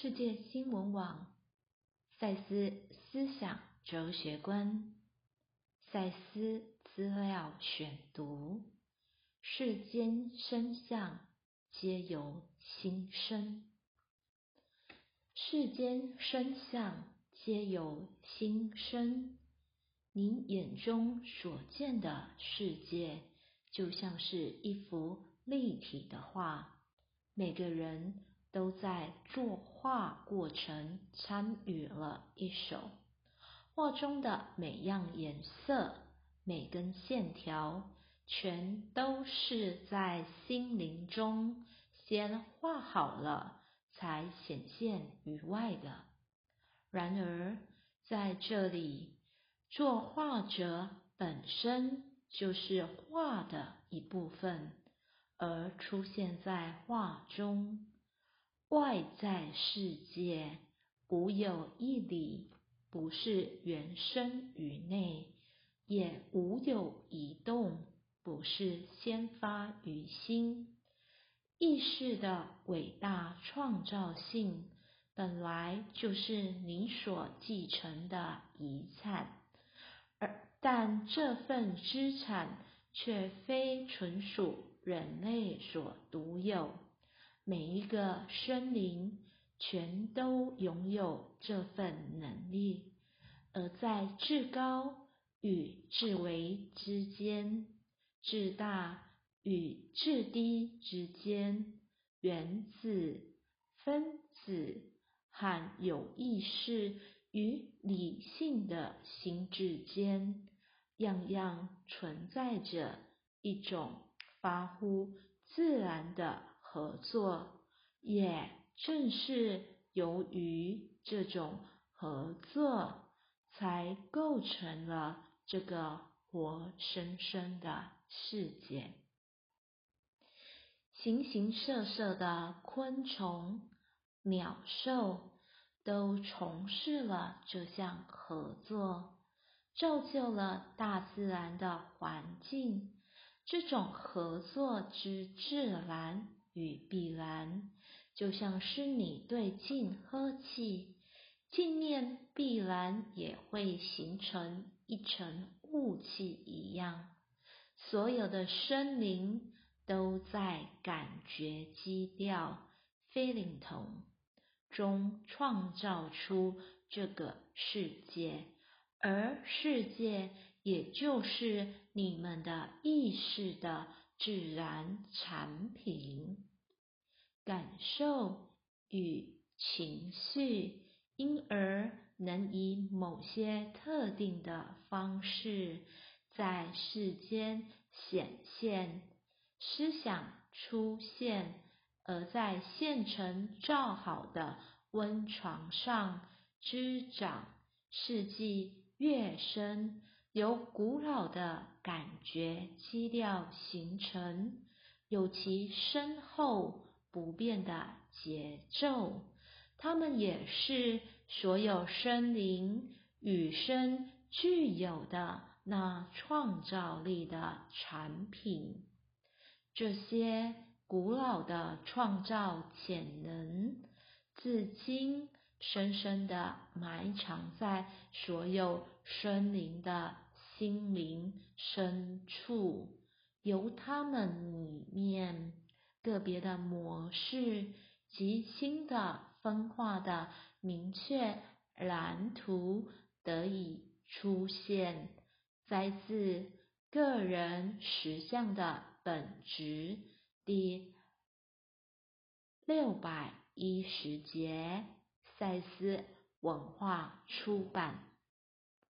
世界新闻网，赛斯思想哲学观，赛斯资料选读：世间声相皆由心生，世间声相皆由心生。您眼中所见的世界，就像是一幅立体的画，每个人。都在作画过程参与了一手，画中的每样颜色、每根线条，全都是在心灵中先画好了，才显现于外的。然而，在这里，作画者本身就是画的一部分，而出现在画中。外在世界无有一理不是原生于内，也无有一动不是先发于心。意识的伟大创造性本来就是你所继承的遗产，而但这份资产却非纯属人类所独有。每一个生灵全都拥有这份能力，而在至高与至微之间，至大与至低之间，原子、分子和有意识与理性的心智间，样样存在着一种发乎自然的。合作，也正是由于这种合作，才构成了这个活生生的世界。形形色色的昆虫、鸟兽，都从事了这项合作，造就了大自然的环境。这种合作之自然。与必然，就像是你对镜喝气，镜面必然也会形成一层雾气一样。所有的生灵都在感觉基调 （feeling 同中创造出这个世界，而世界也就是你们的意识的自然产品。感受与情绪，因而能以某些特定的方式在世间显现，思想出现，而在现成造好的温床上滋长。世纪越深，由古老的感觉基调形成，有其深厚。不变的节奏，它们也是所有生灵与生具有的那创造力的产品。这些古老的创造潜能，至今深深的埋藏在所有生灵的心灵深处，由它们里面。个别的模式及新的分化的明确蓝图得以出现，摘自个人实相的本质第六百一十节，赛斯文化出版。